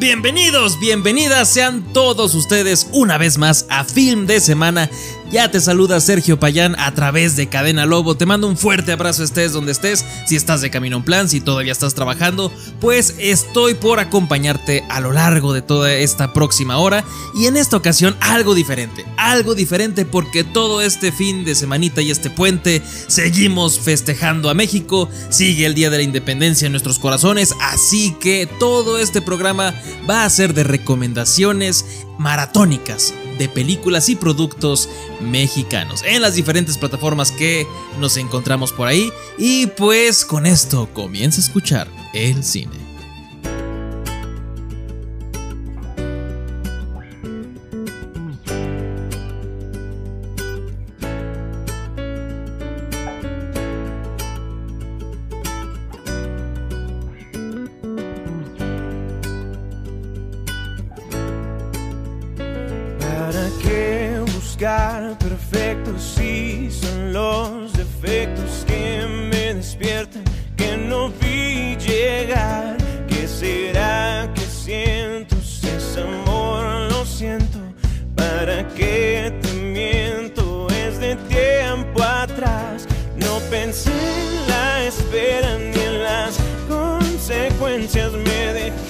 Bienvenidos, bienvenidas sean todos ustedes una vez más a Film de Semana. Ya te saluda Sergio Payán a través de Cadena Lobo. Te mando un fuerte abrazo estés donde estés. Si estás de camino en plan, si todavía estás trabajando, pues estoy por acompañarte a lo largo de toda esta próxima hora. Y en esta ocasión algo diferente. Algo diferente porque todo este fin de semanita y este puente seguimos festejando a México. Sigue el Día de la Independencia en nuestros corazones. Así que todo este programa va a ser de recomendaciones maratónicas de películas y productos mexicanos en las diferentes plataformas que nos encontramos por ahí. Y pues con esto comienza a escuchar el cine. ¿Para qué buscar perfectos si son los defectos que me despiertan, que no vi llegar? ¿Qué será que siento? Si es amor, lo siento. ¿Para qué te miento? Es de tiempo atrás. No pensé en la espera ni en las consecuencias. Me dejé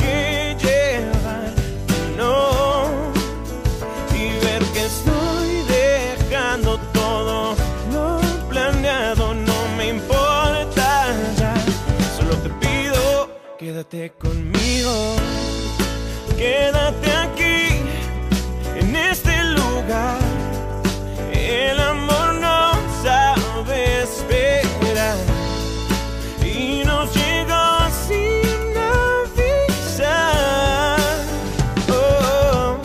quédate conmigo quédate aquí en este lugar el amor no sabe esperar y nos llegó sin avisar oh.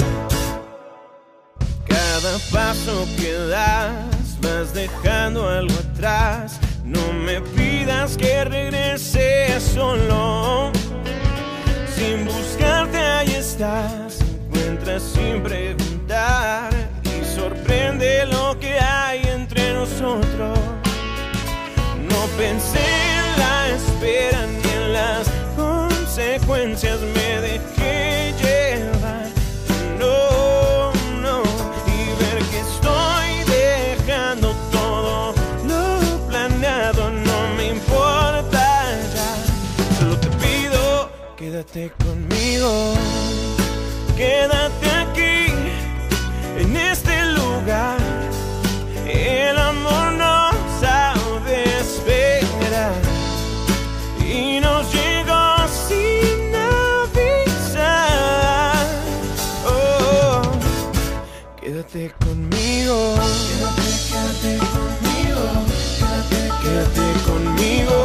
Cada paso que das vas dejando algo atrás. No me pidas que regrese solo. Buscarte ahí estás. Encuentras sin preguntar. Y sorprende lo que hay entre nosotros. No pensé en la espera ni en las consecuencias. Me dejé quédate conmigo. Quédate aquí, en este lugar. El amor no sabe esperar y nos llegó sin avisar. Oh, quédate conmigo. Quédate, quédate conmigo. Quédate, quédate conmigo.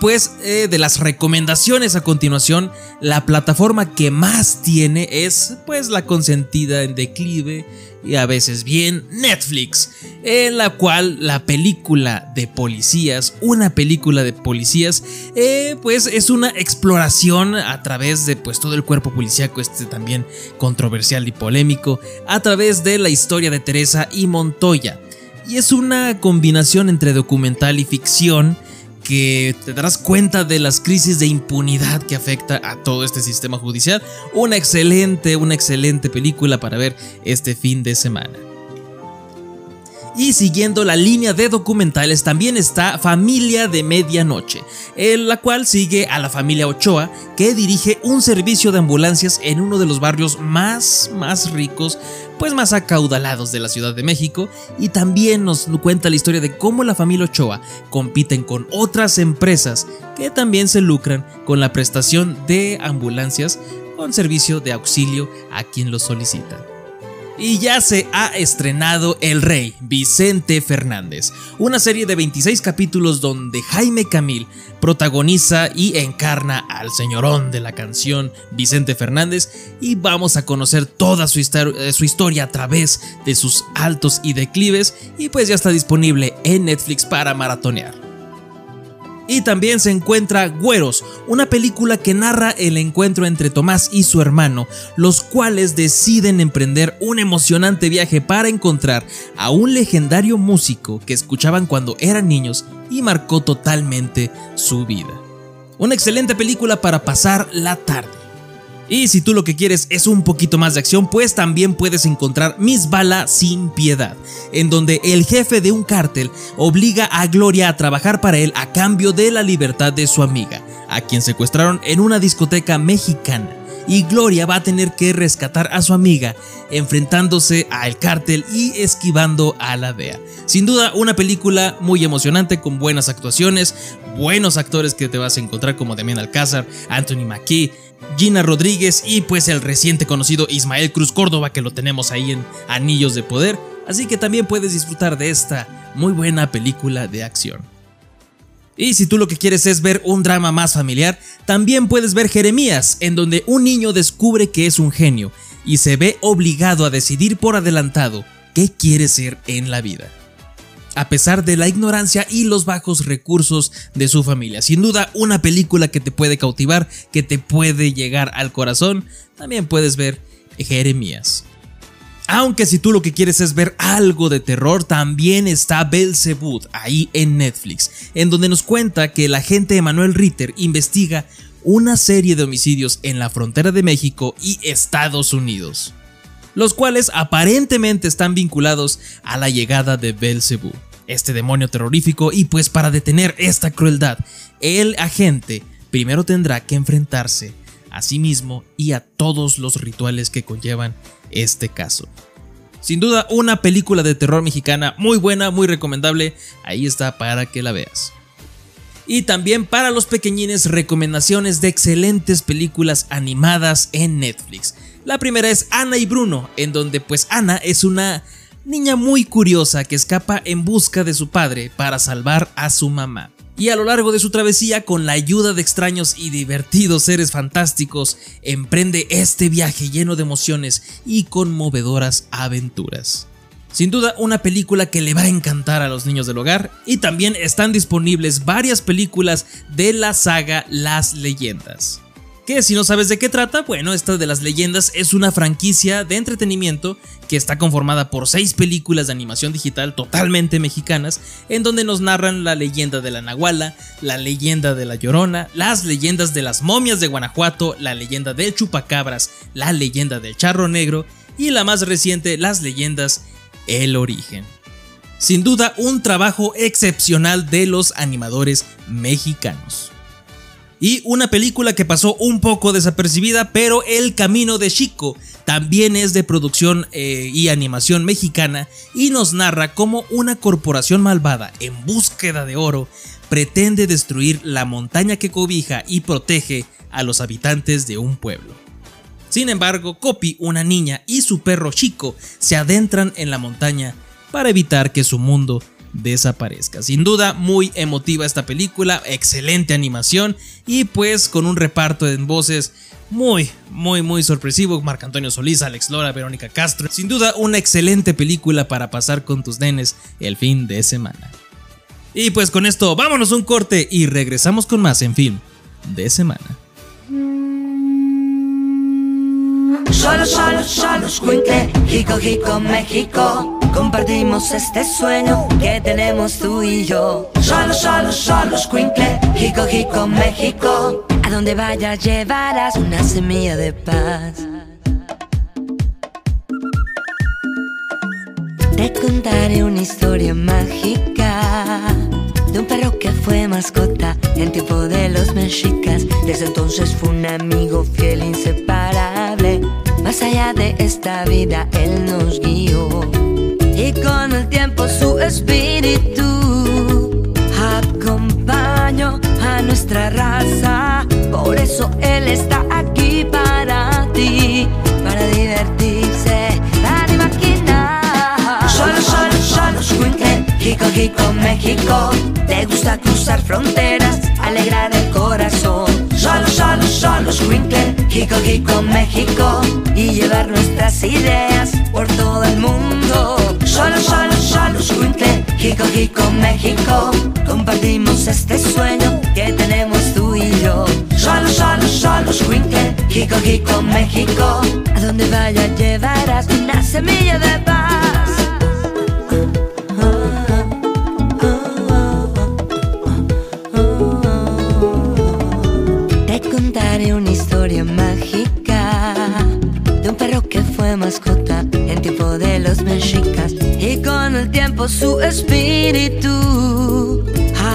Pues eh, de las recomendaciones a continuación, la plataforma que más tiene es pues la consentida en declive y a veces bien Netflix, en la cual la película de policías, una película de policías, eh, pues es una exploración a través de pues todo el cuerpo policíaco, este también controversial y polémico, a través de la historia de Teresa y Montoya. Y es una combinación entre documental y ficción que te darás cuenta de las crisis de impunidad que afecta a todo este sistema judicial. Una excelente, una excelente película para ver este fin de semana. Y siguiendo la línea de documentales también está Familia de Medianoche, en la cual sigue a la familia Ochoa que dirige un servicio de ambulancias en uno de los barrios más, más ricos, pues más acaudalados de la Ciudad de México y también nos cuenta la historia de cómo la familia Ochoa compiten con otras empresas que también se lucran con la prestación de ambulancias con servicio de auxilio a quien lo solicita. Y ya se ha estrenado El Rey, Vicente Fernández, una serie de 26 capítulos donde Jaime Camil protagoniza y encarna al señorón de la canción Vicente Fernández. Y vamos a conocer toda su, eh, historia a través de sus altos y declives. Y pues ya está disponible en Netflix para maratonear. Y también se encuentra Güeros, una película que narra el encuentro entre Tomás y su hermano, los cuales deciden emprender un emocionante viaje para encontrar a un legendario músico que escuchaban cuando eran niños y marcó totalmente su vida. Una excelente película para pasar la tarde. Y si tú lo que quieres es un poquito más de acción, pues también puedes encontrar Miss Bala sin piedad, en donde el jefe de un cártel obliga a Gloria a trabajar para él a cambio de la libertad de su amiga, a quien secuestraron en una discoteca mexicana. Y Gloria va a tener que rescatar a su amiga, enfrentándose al cártel y esquivando a la DEA. Sin duda, una película muy emocionante con buenas actuaciones, buenos actores que te vas a encontrar como Demian Alcázar, Anthony Mackie, Gina Rodríguez y pues el reciente conocido Ismael Cruz Córdoba que lo tenemos ahí en Anillos de Poder, así que también puedes disfrutar de esta muy buena película de acción. Y si tú lo que quieres es ver un drama más familiar, también puedes ver Jeremías, en donde un niño descubre que es un genio y se ve obligado a decidir por adelantado qué quiere ser en la vida a pesar de la ignorancia y los bajos recursos de su familia. Sin duda, una película que te puede cautivar, que te puede llegar al corazón. También puedes ver Jeremías. Aunque si tú lo que quieres es ver algo de terror, también está Belzebud ahí en Netflix, en donde nos cuenta que el agente Emanuel Ritter investiga una serie de homicidios en la frontera de México y Estados Unidos, los cuales aparentemente están vinculados a la llegada de Belzebú este demonio terrorífico y pues para detener esta crueldad, el agente primero tendrá que enfrentarse a sí mismo y a todos los rituales que conllevan este caso. Sin duda una película de terror mexicana muy buena, muy recomendable, ahí está para que la veas. Y también para los pequeñines recomendaciones de excelentes películas animadas en Netflix. La primera es Ana y Bruno, en donde pues Ana es una niña muy curiosa que escapa en busca de su padre para salvar a su mamá. Y a lo largo de su travesía, con la ayuda de extraños y divertidos seres fantásticos, emprende este viaje lleno de emociones y conmovedoras aventuras. Sin duda una película que le va a encantar a los niños del hogar y también están disponibles varias películas de la saga Las Leyendas que si no sabes de qué trata, bueno, esta de las leyendas es una franquicia de entretenimiento que está conformada por seis películas de animación digital totalmente mexicanas, en donde nos narran la leyenda de la Nahuala, la leyenda de la Llorona, las leyendas de las momias de Guanajuato, la leyenda del Chupacabras, la leyenda del Charro Negro y la más reciente, las leyendas El Origen. Sin duda, un trabajo excepcional de los animadores mexicanos. Y una película que pasó un poco desapercibida, pero El Camino de Chico también es de producción eh, y animación mexicana y nos narra cómo una corporación malvada en búsqueda de oro pretende destruir la montaña que cobija y protege a los habitantes de un pueblo. Sin embargo, Copi, una niña, y su perro Chico se adentran en la montaña para evitar que su mundo desaparezca. Sin duda, muy emotiva esta película, excelente animación y pues con un reparto en voces muy, muy, muy sorpresivo. Marc Antonio Solís, Alex Lora, Verónica Castro. Sin duda, una excelente película para pasar con tus nenes el fin de semana. Y pues con esto, vámonos un corte y regresamos con más en film de semana. Solo, solo, solo, Jico, México. Compartimos este sueño que tenemos tú y yo. Solo, solo, solo, squinkle, Jico, Jico, México. A donde vayas llevarás una semilla de paz. Te contaré una historia mágica de un perro que fue mascota en tiempo de los mexicas. Desde entonces fue un amigo fiel, inseparable. Más allá de esta vida, él nos guió. Y con el tiempo su espíritu acompañó a nuestra raza. Por eso él está aquí para ti, para divertirse, para imaginar. Solo, solo, solo, squinkle, Jico, Jico, México. Te gusta cruzar fronteras, alegrar el corazón. Solo, solo, solo, squinkle, Jico, Jico, México. Y llevar nuestras ideas por todo el mundo. Solo, solo, solo, squinkle, Jico, Jico, México. Compartimos este sueño que tenemos tú y yo. Solo, solo, solo, squinkle, Jico, Jico, México. A donde vaya llevarás una semilla de paz. Te contaré una historia mágica de un perro que fue mascota en tiempo de los mexicas y tiempo su espíritu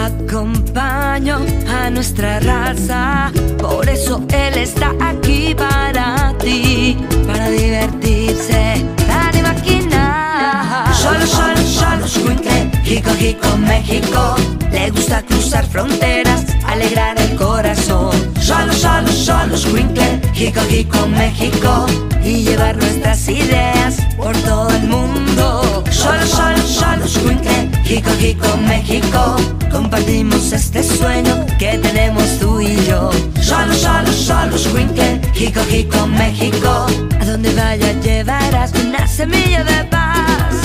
acompañó a nuestra raza. Por eso él está aquí para ti, para divertirse, para imaginar. Solo, solo, solo, squinkle, Jico, Jico, México. Le gusta cruzar fronteras, alegrar el corazón. Solo, solo, solo, squinkle, Jico, Jico, México. Y llevar nuestras ideas por todo el mundo. Solo, solo, solo, squinkle, Jico, Jico, México. Compartimos este sueño que tenemos tú y yo. Solo, solo, solo, squinkle, Jico, Jico, México. A donde vaya llevarás una semilla de paz.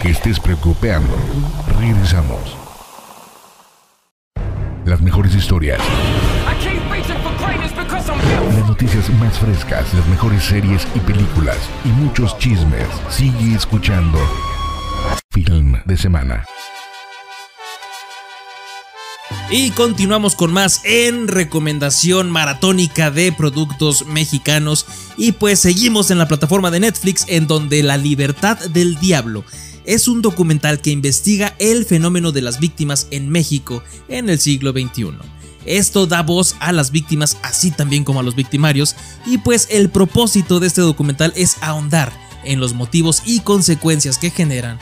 Que estés preocupando. Regresamos. Las mejores historias, las noticias más frescas, las mejores series y películas y muchos chismes. Sigue escuchando Film de Semana. Y continuamos con más en recomendación maratónica de productos mexicanos. Y pues seguimos en la plataforma de Netflix en donde La Libertad del Diablo es un documental que investiga el fenómeno de las víctimas en México en el siglo XXI. Esto da voz a las víctimas así también como a los victimarios y pues el propósito de este documental es ahondar en los motivos y consecuencias que generan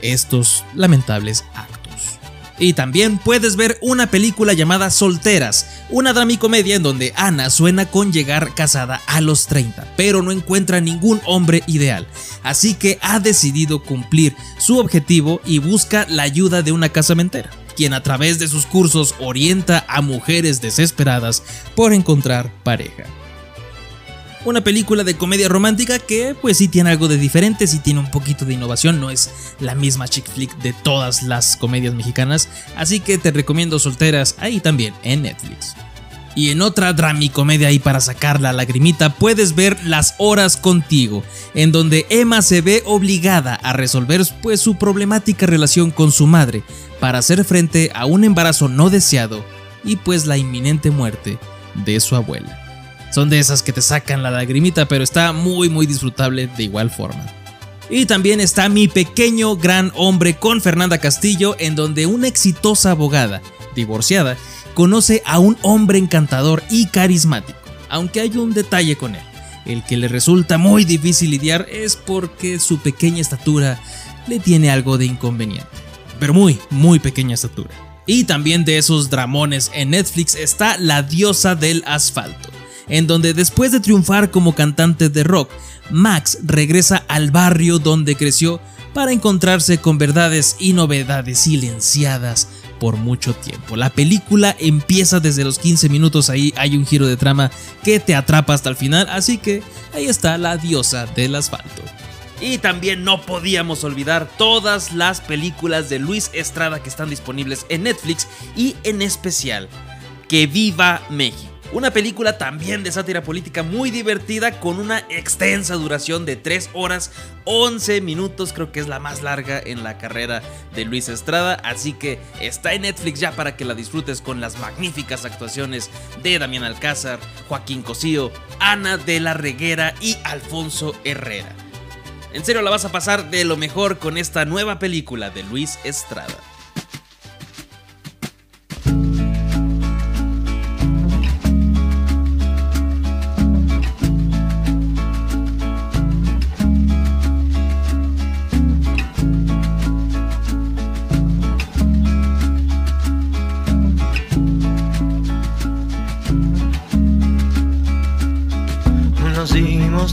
estos lamentables actos. Y también puedes ver una película llamada Solteras, una dramicomedia en donde Ana suena con llegar casada a los 30, pero no encuentra ningún hombre ideal, así que ha decidido cumplir su objetivo y busca la ayuda de una casamentera, quien a través de sus cursos orienta a mujeres desesperadas por encontrar pareja. Una película de comedia romántica que pues sí tiene algo de diferente, sí tiene un poquito de innovación, no es la misma chick flick de todas las comedias mexicanas, así que te recomiendo Solteras ahí también en Netflix. Y en otra dramicomedia y para sacar la lagrimita puedes ver Las Horas Contigo, en donde Emma se ve obligada a resolver pues su problemática relación con su madre para hacer frente a un embarazo no deseado y pues la inminente muerte de su abuela. Son de esas que te sacan la lagrimita, pero está muy muy disfrutable de igual forma. Y también está Mi pequeño gran hombre con Fernanda Castillo, en donde una exitosa abogada, divorciada, conoce a un hombre encantador y carismático, aunque hay un detalle con él. El que le resulta muy difícil lidiar es porque su pequeña estatura le tiene algo de inconveniente. Pero muy, muy pequeña estatura. Y también de esos dramones en Netflix está La diosa del asfalto, en donde después de triunfar como cantante de rock, Max regresa al barrio donde creció para encontrarse con verdades y novedades silenciadas por mucho tiempo. La película empieza desde los 15 minutos, ahí hay un giro de trama que te atrapa hasta el final, así que ahí está la diosa del asfalto. Y también no podíamos olvidar todas las películas de Luis Estrada que están disponibles en Netflix y en especial Que viva México. Una película también de sátira política muy divertida con una extensa duración de 3 horas 11 minutos, creo que es la más larga en la carrera de Luis Estrada, así que está en Netflix ya para que la disfrutes con las magníficas actuaciones de Damián Alcázar, Joaquín Cosío, Ana de la Reguera y Alfonso Herrera. En serio la vas a pasar de lo mejor con esta nueva película de Luis Estrada.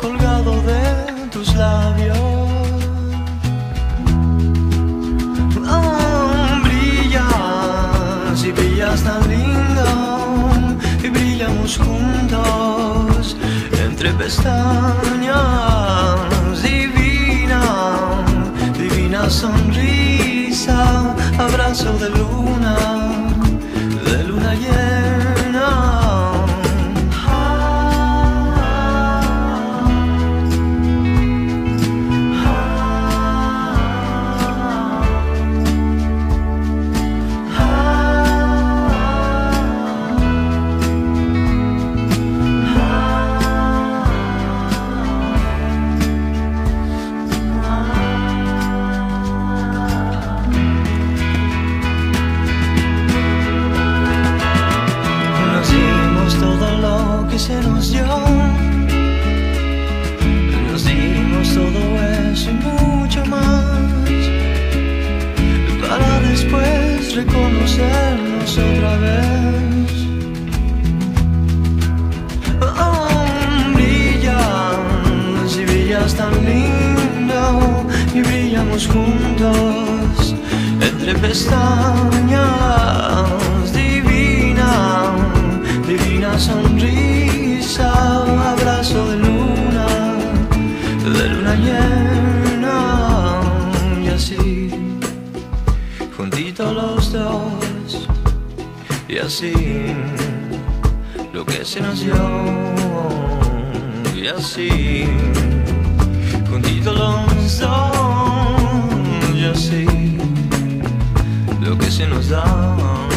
colgado de tus labios. Oh, brillas y brillas tan lindo y brillamos juntos entre pestañas. Divina, divina sonrisa, abrazo de luna, de luna llena. Tan lindo y brillamos juntos entre pestañas. Divina, divina sonrisa, abrazo así lo que se nos dio y así juntitos los dos y así lo que se nos da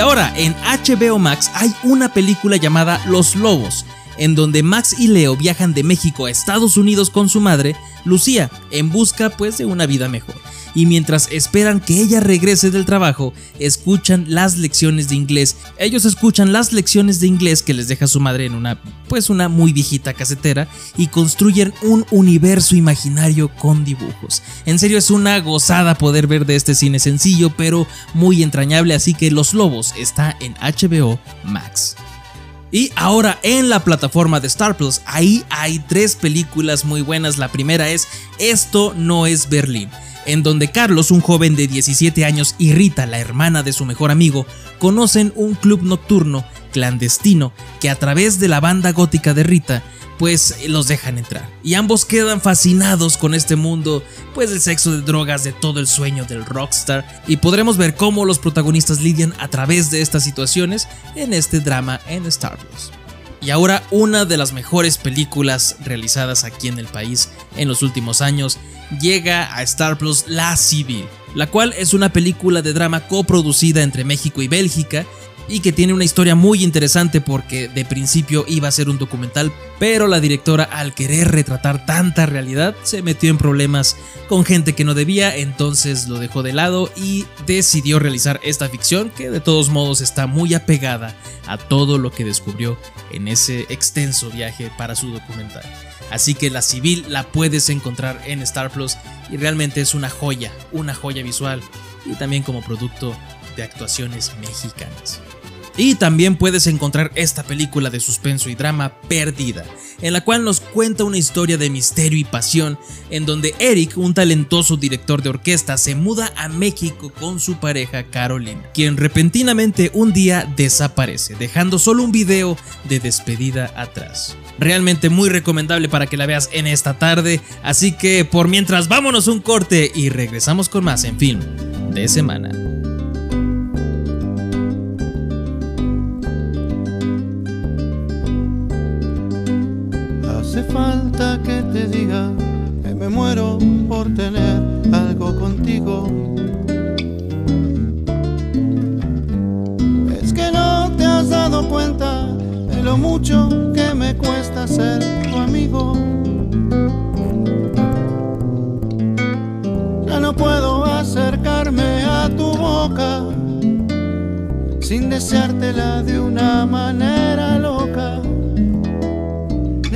ahora en HBO Max hay una película llamada Los Lobos, en donde Max y Leo viajan de México a Estados Unidos con su madre, Lucía, en busca pues de una vida mejor. Y mientras esperan que ella regrese del trabajo, escuchan las lecciones de inglés. Ellos escuchan las lecciones de inglés que les deja su madre en una pues una muy viejita casetera y construyen un universo imaginario con dibujos. En serio es una gozada poder ver de este cine sencillo pero muy entrañable, así que Los Lobos está en HBO Max. Y ahora en la plataforma de Star Plus, ahí hay tres películas muy buenas. La primera es Esto no es Berlín, en donde Carlos, un joven de 17 años, y Rita, la hermana de su mejor amigo, conocen un club nocturno clandestino que a través de la banda gótica de Rita pues los dejan entrar. Y ambos quedan fascinados con este mundo, pues del sexo, de drogas, de todo el sueño del rockstar. Y podremos ver cómo los protagonistas lidian a través de estas situaciones en este drama en Star Wars. Y ahora una de las mejores películas realizadas aquí en el país en los últimos años llega a Star Plus La Civil, la cual es una película de drama coproducida entre México y Bélgica y que tiene una historia muy interesante porque de principio iba a ser un documental, pero la directora al querer retratar tanta realidad se metió en problemas con gente que no debía, entonces lo dejó de lado y decidió realizar esta ficción que de todos modos está muy apegada a todo lo que descubrió en ese extenso viaje para su documental. Así que la civil la puedes encontrar en Star Plus y realmente es una joya, una joya visual y también como producto de actuaciones mexicanas. Y también puedes encontrar esta película de suspenso y drama Perdida, en la cual nos cuenta una historia de misterio y pasión, en donde Eric, un talentoso director de orquesta, se muda a México con su pareja Caroline, quien repentinamente un día desaparece, dejando solo un video de despedida atrás. Realmente muy recomendable para que la veas en esta tarde, así que por mientras vámonos un corte y regresamos con más en film de semana. Hace falta que te diga que me muero por tener algo contigo. Es que no te has dado cuenta de lo mucho que me cuesta ser tu amigo. Ya no puedo acercarme a tu boca sin deseártela de una manera loca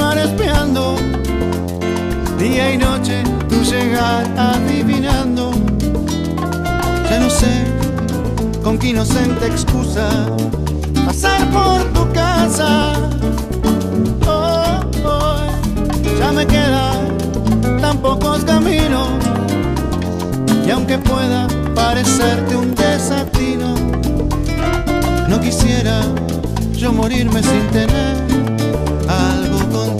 Continuar espiando día y noche tu llegar adivinando. Ya no sé con qué inocente excusa pasar por tu casa. Oh, oh, ya me quedan tan pocos caminos. Y aunque pueda parecerte un desatino no quisiera yo morirme sin tener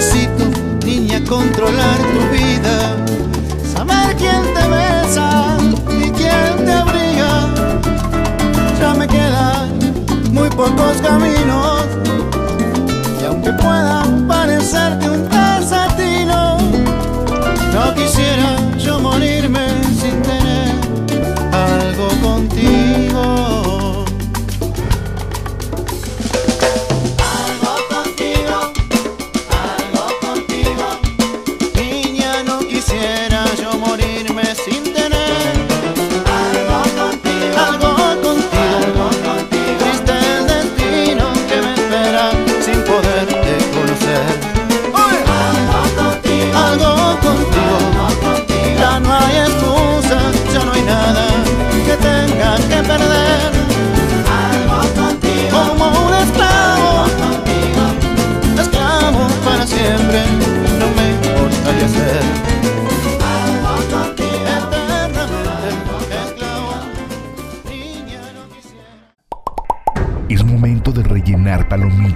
Necesito, niña, controlar tu vida, saber quién te besa y quién te abriga. Ya me quedan muy pocos caminos y aunque pueda parecerte un desatino, no quisiera yo morirme sin tener algo contigo.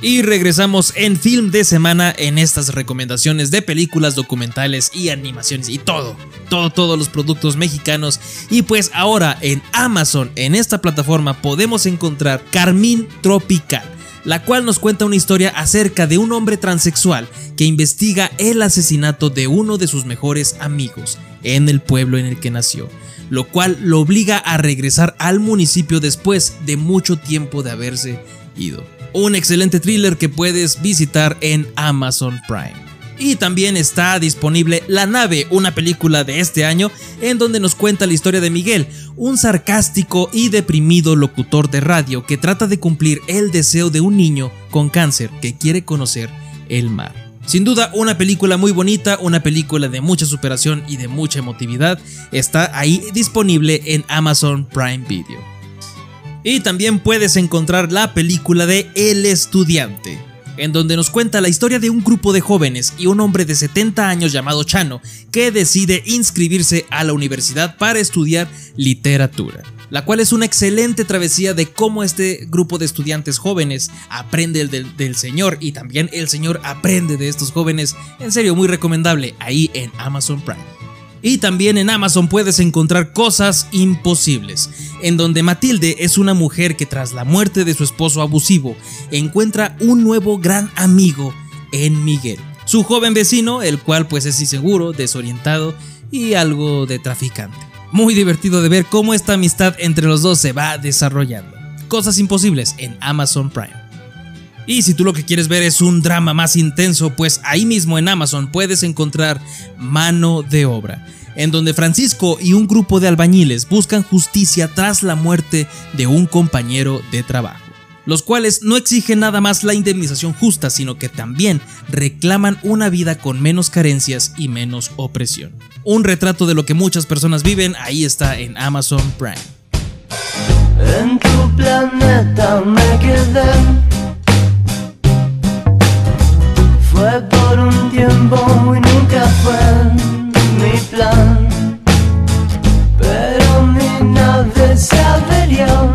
Y regresamos en Film de Semana en estas recomendaciones de películas, documentales y animaciones y todo, todo, todos los productos mexicanos. Y pues ahora en Amazon, en esta plataforma, podemos encontrar Carmín Tropical, la cual nos cuenta una historia acerca de un hombre transexual que investiga el asesinato de uno de sus mejores amigos en el pueblo en el que nació lo cual lo obliga a regresar al municipio después de mucho tiempo de haberse ido. Un excelente thriller que puedes visitar en Amazon Prime. Y también está disponible La nave, una película de este año en donde nos cuenta la historia de Miguel, un sarcástico y deprimido locutor de radio que trata de cumplir el deseo de un niño con cáncer que quiere conocer el mar. Sin duda, una película muy bonita, una película de mucha superación y de mucha emotividad, está ahí disponible en Amazon Prime Video. Y también puedes encontrar la película de El Estudiante, en donde nos cuenta la historia de un grupo de jóvenes y un hombre de 70 años llamado Chano, que decide inscribirse a la universidad para estudiar literatura la cual es una excelente travesía de cómo este grupo de estudiantes jóvenes aprende del, del, Señor y también el Señor aprende de estos jóvenes. En serio, muy recomendable ahí en Amazon Prime. Y también en Amazon puedes encontrar Cosas Imposibles, en donde Matilde es una mujer que tras la muerte de su esposo abusivo encuentra un nuevo gran amigo en Miguel, su joven vecino, el cual pues es inseguro, desorientado y algo de traficante. Muy divertido de ver cómo esta amistad entre los dos se va desarrollando. Cosas imposibles en Amazon Prime. Y si tú lo que quieres ver es un drama más intenso, pues ahí mismo en Amazon puedes encontrar Mano de Obra, en donde Francisco y un grupo de albañiles buscan justicia tras la muerte de un compañero de trabajo los cuales no exigen nada más la indemnización justa, sino que también reclaman una vida con menos carencias y menos opresión. Un retrato de lo que muchas personas viven, ahí está en Amazon Prime. En tu planeta me quedé. Fue por un tiempo y nunca fue mi plan. Pero mi nave se averió.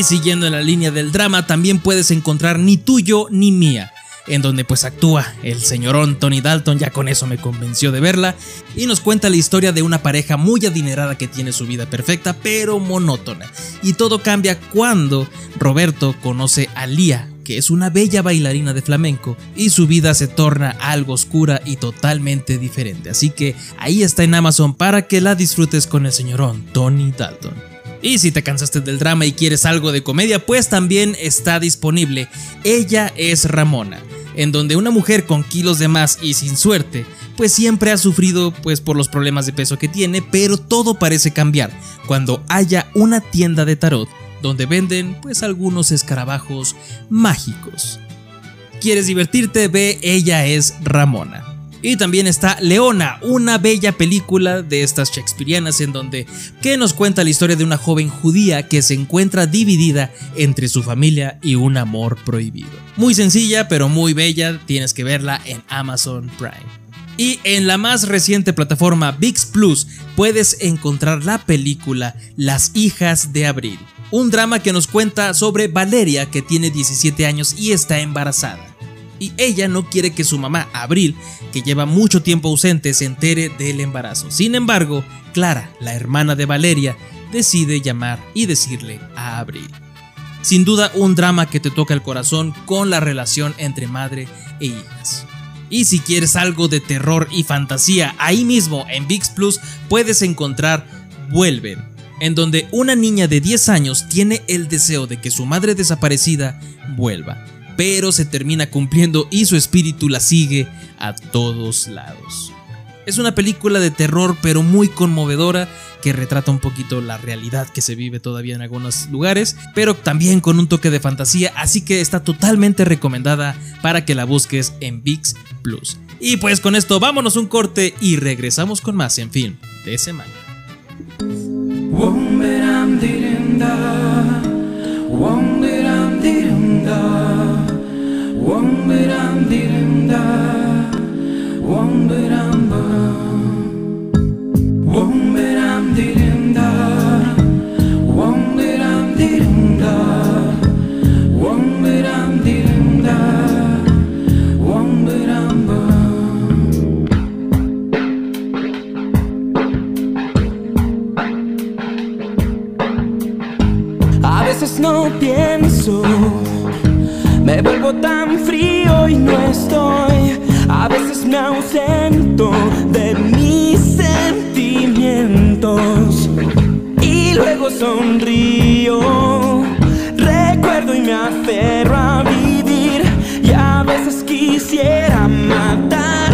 Y siguiendo en la línea del drama, también puedes encontrar Ni tuyo ni mía, en donde pues actúa el señorón Tony Dalton, ya con eso me convenció de verla, y nos cuenta la historia de una pareja muy adinerada que tiene su vida perfecta pero monótona. Y todo cambia cuando Roberto conoce a Lía, que es una bella bailarina de flamenco, y su vida se torna algo oscura y totalmente diferente. Así que ahí está en Amazon para que la disfrutes con el señorón Tony Dalton. Y si te cansaste del drama y quieres algo de comedia, pues también está disponible. Ella es Ramona, en donde una mujer con kilos de más y sin suerte, pues siempre ha sufrido pues por los problemas de peso que tiene, pero todo parece cambiar cuando haya una tienda de tarot donde venden pues algunos escarabajos mágicos. ¿Quieres divertirte? Ve, ella es Ramona. Y también está Leona, una bella película de estas shakespearianas en donde que nos cuenta la historia de una joven judía que se encuentra dividida entre su familia y un amor prohibido. Muy sencilla pero muy bella, tienes que verla en Amazon Prime. Y en la más reciente plataforma VIX Plus puedes encontrar la película Las hijas de Abril, un drama que nos cuenta sobre Valeria que tiene 17 años y está embarazada y ella no quiere que su mamá, Abril, que lleva mucho tiempo ausente, se entere del embarazo. Sin embargo, Clara, la hermana de Valeria, decide llamar y decirle a Abril. Sin duda un drama que te toca el corazón con la relación entre madre e hijas. Y si quieres algo de terror y fantasía, ahí mismo en VIX Plus puedes encontrar Vuelven, en donde una niña de 10 años tiene el deseo de que su madre desaparecida vuelva pero se termina cumpliendo y su espíritu la sigue a todos lados. Es una película de terror pero muy conmovedora que retrata un poquito la realidad que se vive todavía en algunos lugares, pero también con un toque de fantasía, así que está totalmente recomendada para que la busques en VIX Plus. Y pues con esto vámonos un corte y regresamos con más en fin de semana. No pienso, me vuelvo tan frío y no estoy. A veces me ausento de mis sentimientos y luego sonrío. Recuerdo y me aferro a vivir y a veces quisiera matar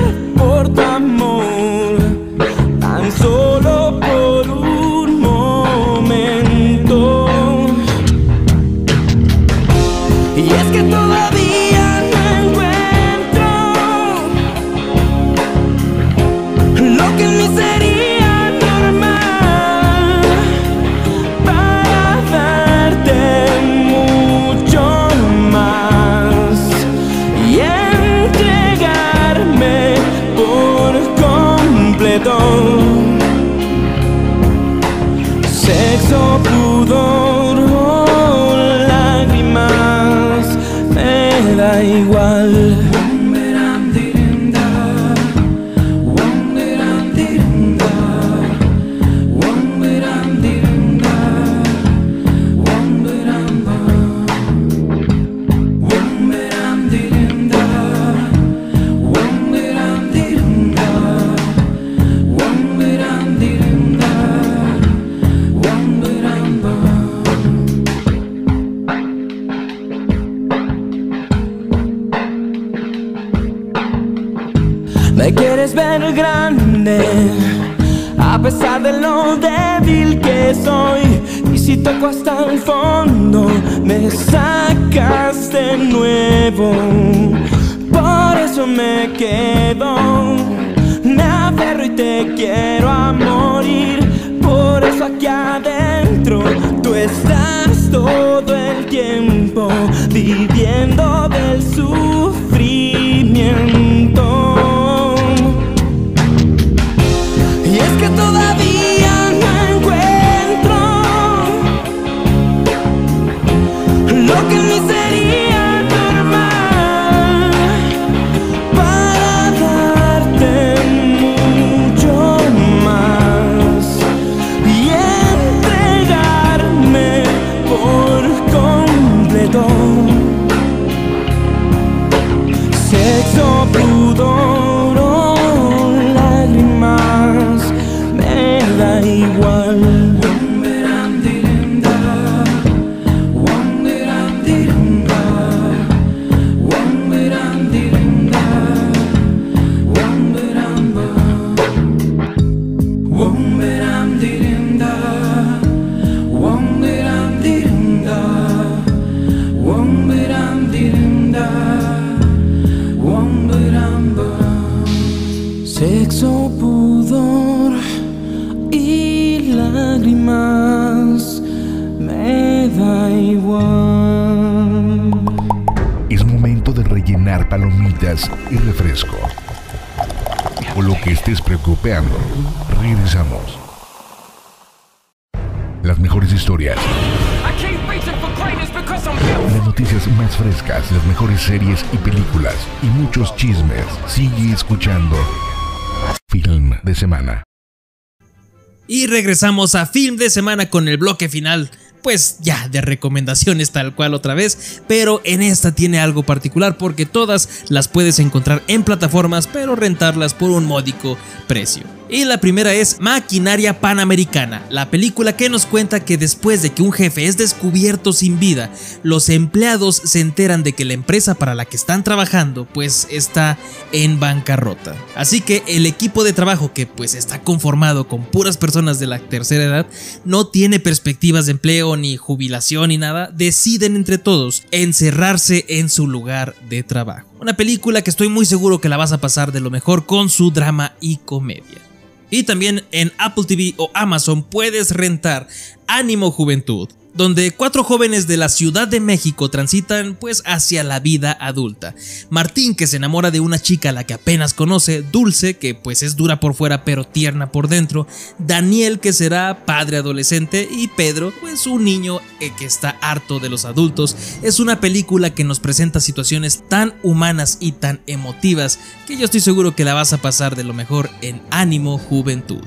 Y regresamos a Film de Semana con el bloque final. Pues ya, de recomendaciones tal cual otra vez, pero en esta tiene algo particular porque todas las puedes encontrar en plataformas, pero rentarlas por un módico precio. Y la primera es Maquinaria Panamericana, la película que nos cuenta que después de que un jefe es descubierto sin vida, los empleados se enteran de que la empresa para la que están trabajando pues está en bancarrota. Así que el equipo de trabajo que pues está conformado con puras personas de la tercera edad, no tiene perspectivas de empleo ni jubilación ni nada, deciden entre todos encerrarse en su lugar de trabajo. Una película que estoy muy seguro que la vas a pasar de lo mejor con su drama y comedia. Y también en Apple TV o Amazon puedes rentar Ánimo Juventud, donde cuatro jóvenes de la Ciudad de México transitan pues hacia la vida adulta. Martín que se enamora de una chica a la que apenas conoce, Dulce que pues es dura por fuera pero tierna por dentro, Daniel que será padre adolescente y Pedro pues un niño eh, que está harto de los adultos. Es una película que nos presenta situaciones tan humanas y tan emotivas que yo estoy seguro que la vas a pasar de lo mejor en Ánimo Juventud.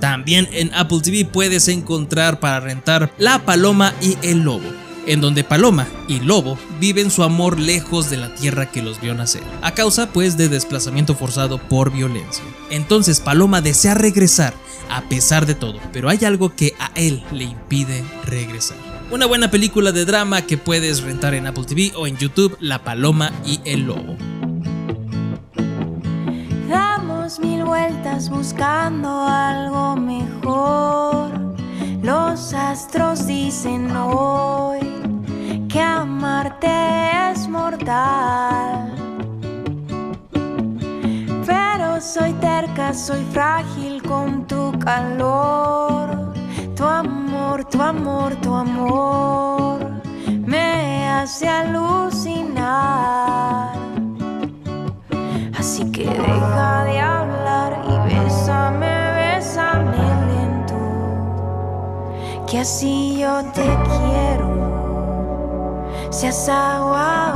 También en Apple TV puedes encontrar para rentar La Paloma y el Lobo, en donde Paloma y Lobo viven su amor lejos de la tierra que los vio nacer, a causa pues de desplazamiento forzado por violencia. Entonces Paloma desea regresar a pesar de todo, pero hay algo que a él le impide regresar. Una buena película de drama que puedes rentar en Apple TV o en YouTube, La Paloma y el Lobo. Damos mil vueltas buscando algo mejor. Los astros dicen hoy que amarte es mortal. Pero soy terca, soy frágil con tu calor. Tu amor, tu amor, tu amor me hace alucinar. Así que deja así yo te quiero, seas agua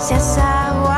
se asagua.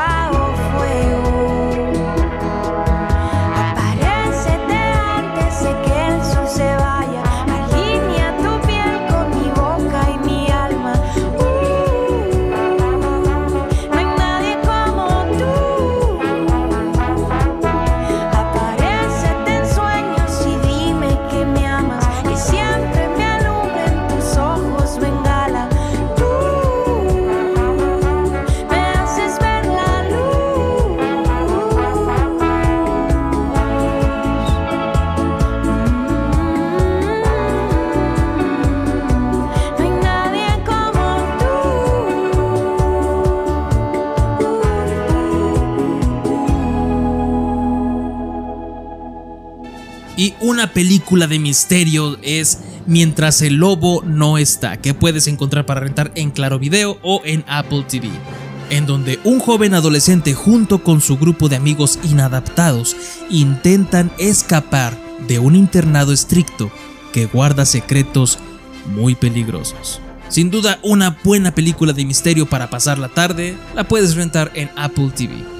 Película de misterio es Mientras el lobo no está, que puedes encontrar para rentar en Claro Video o en Apple TV en donde un joven adolescente junto con su grupo de amigos inadaptados intentan escapar de un internado estricto que guarda secretos muy peligrosos. Sin duda una buena película de misterio para pasar la tarde, la puedes rentar en Apple TV.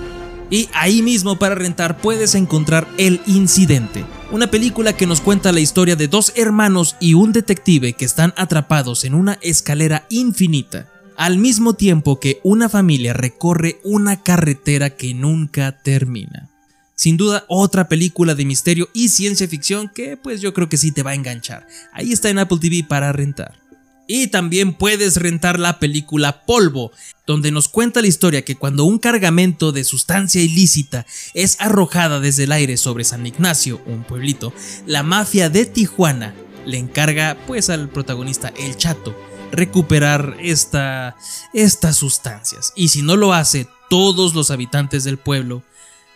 Y ahí mismo para rentar puedes encontrar El Incidente, una película que nos cuenta la historia de dos hermanos y un detective que están atrapados en una escalera infinita, al mismo tiempo que una familia recorre una carretera que nunca termina. Sin duda otra película de misterio y ciencia ficción que pues yo creo que sí te va a enganchar. Ahí está en Apple TV para rentar. Y también puedes rentar la película Polvo, donde nos cuenta la historia que cuando un cargamento de sustancia ilícita es arrojada desde el aire sobre San Ignacio, un pueblito, la mafia de Tijuana le encarga pues al protagonista El Chato recuperar esta, estas sustancias. Y si no lo hace, todos los habitantes del pueblo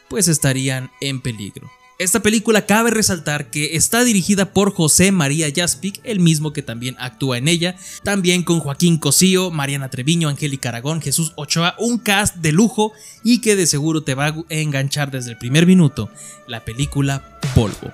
pues estarían en peligro. Esta película cabe resaltar que está dirigida por José María Jaspic, el mismo que también actúa en ella, también con Joaquín Cosío, Mariana Treviño, Angélica Aragón, Jesús Ochoa, un cast de lujo y que de seguro te va a enganchar desde el primer minuto, la película Polvo.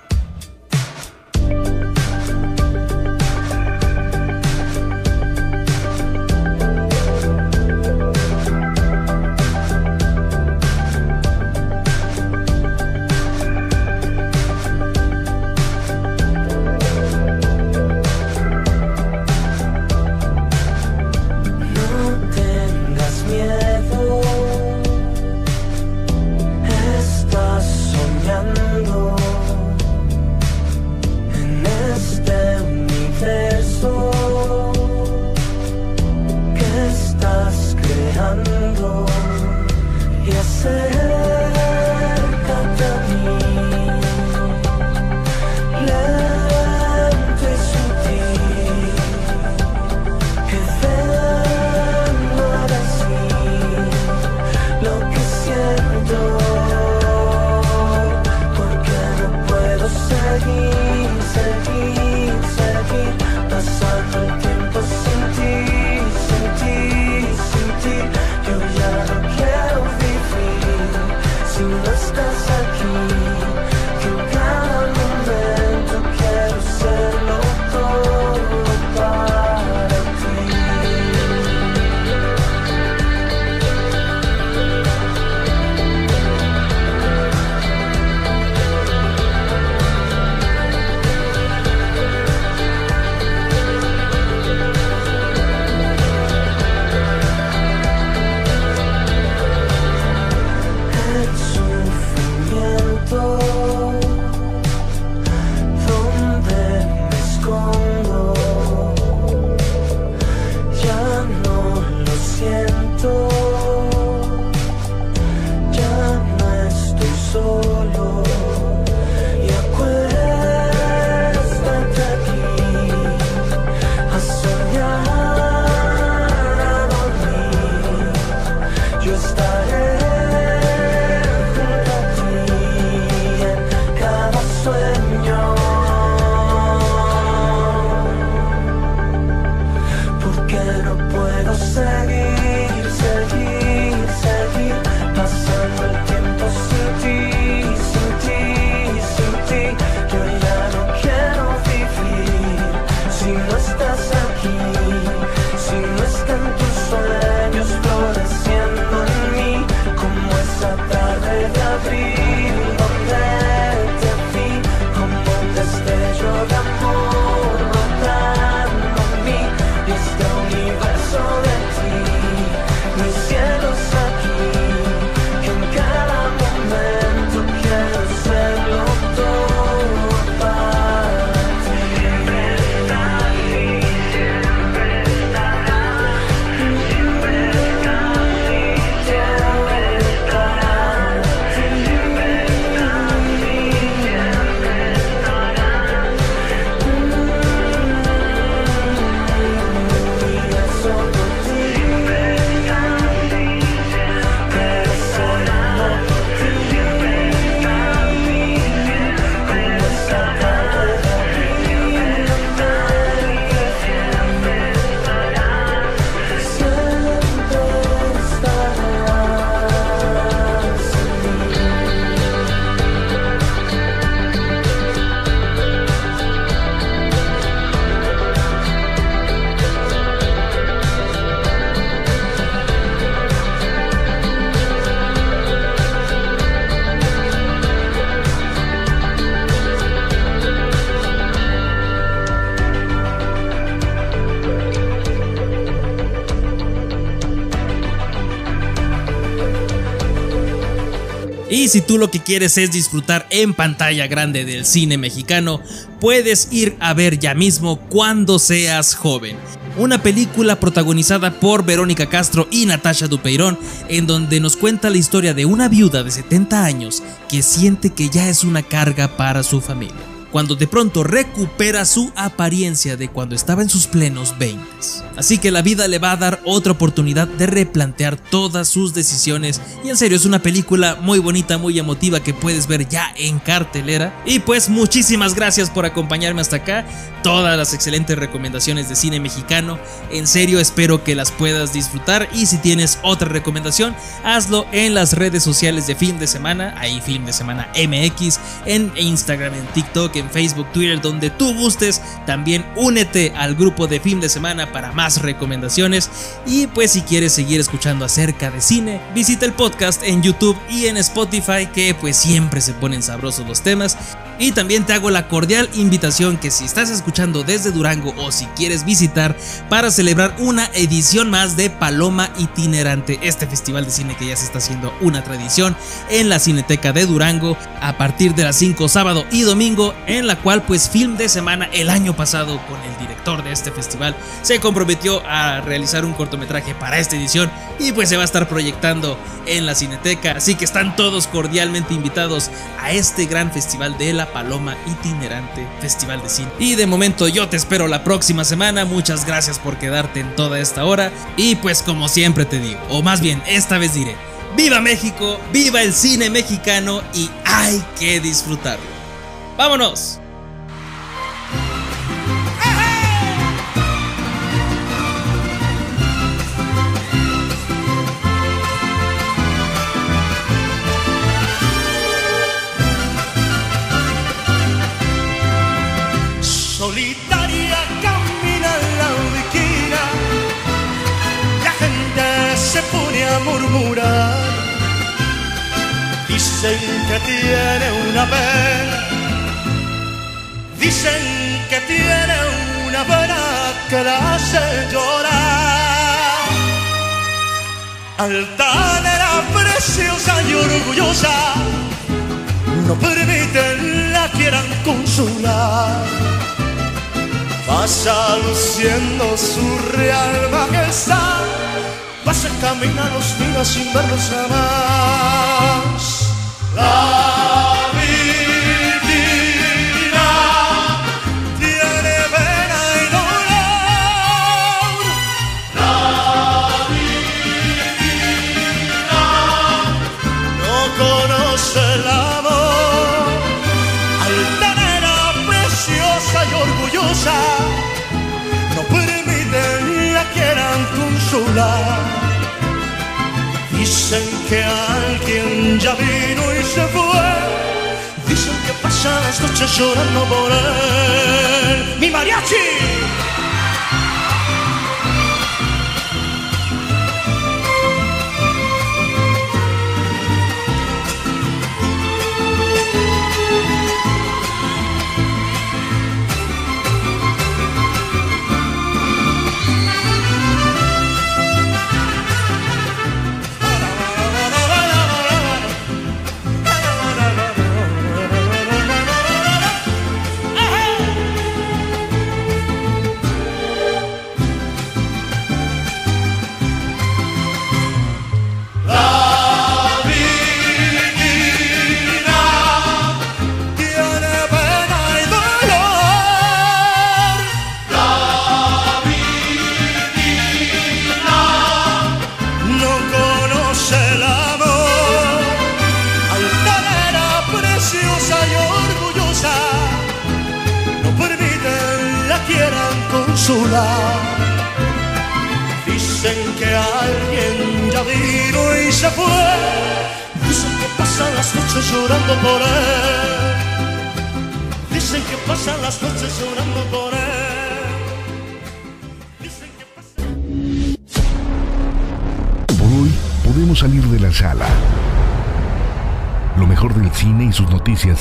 Si tú lo que quieres es disfrutar en pantalla grande del cine mexicano, puedes ir a ver ya mismo cuando seas joven una película protagonizada por Verónica Castro y Natasha Dupeirón, en donde nos cuenta la historia de una viuda de 70 años que siente que ya es una carga para su familia cuando de pronto recupera su apariencia de cuando estaba en sus plenos 20. Así que la vida le va a dar otra oportunidad de replantear todas sus decisiones. Y en serio es una película muy bonita, muy emotiva que puedes ver ya en cartelera. Y pues muchísimas gracias por acompañarme hasta acá, todas las excelentes recomendaciones de cine mexicano, en serio espero que las puedas disfrutar. Y si tienes otra recomendación, hazlo en las redes sociales de Film de Semana, ahí Film de Semana MX, en Instagram, en TikTok, Facebook, Twitter, donde tú gustes. También únete al grupo de fin de semana para más recomendaciones. Y pues si quieres seguir escuchando acerca de cine, visita el podcast en YouTube y en Spotify, que pues siempre se ponen sabrosos los temas. Y también te hago la cordial invitación que si estás escuchando desde Durango o si quieres visitar para celebrar una edición más de Paloma Itinerante, este festival de cine que ya se está haciendo una tradición en la Cineteca de Durango a partir de las 5 sábado y domingo, en la cual pues Film de Semana el año pasado con el director de este festival se comprometió a realizar un cortometraje para esta edición y pues se va a estar proyectando en la Cineteca, así que están todos cordialmente invitados a este gran festival de la Paloma Itinerante Festival de Cine. Y de momento yo te espero la próxima semana. Muchas gracias por quedarte en toda esta hora. Y pues como siempre te digo, o más bien esta vez diré, ¡Viva México! ¡Viva el cine mexicano! Y hay que disfrutarlo. ¡Vámonos! Pone murmurar, dicen que tiene una pena, dicen que tiene una pena que la hace llorar. Altanera preciosa y orgullosa, no permiten la quieran consolar. Pasa luciendo su real majestad, pasa camina los días sin verlos jamás. La Dicen que alguien ya vino y se fue. Dicen que pasan las noches llorando por él. ¡Mi mariachi!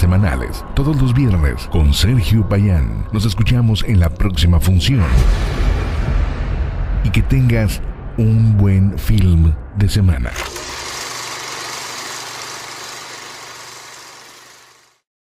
Semanales. Todos los viernes con Sergio Payán. Nos escuchamos en la próxima función. Y que tengas un buen film de semana.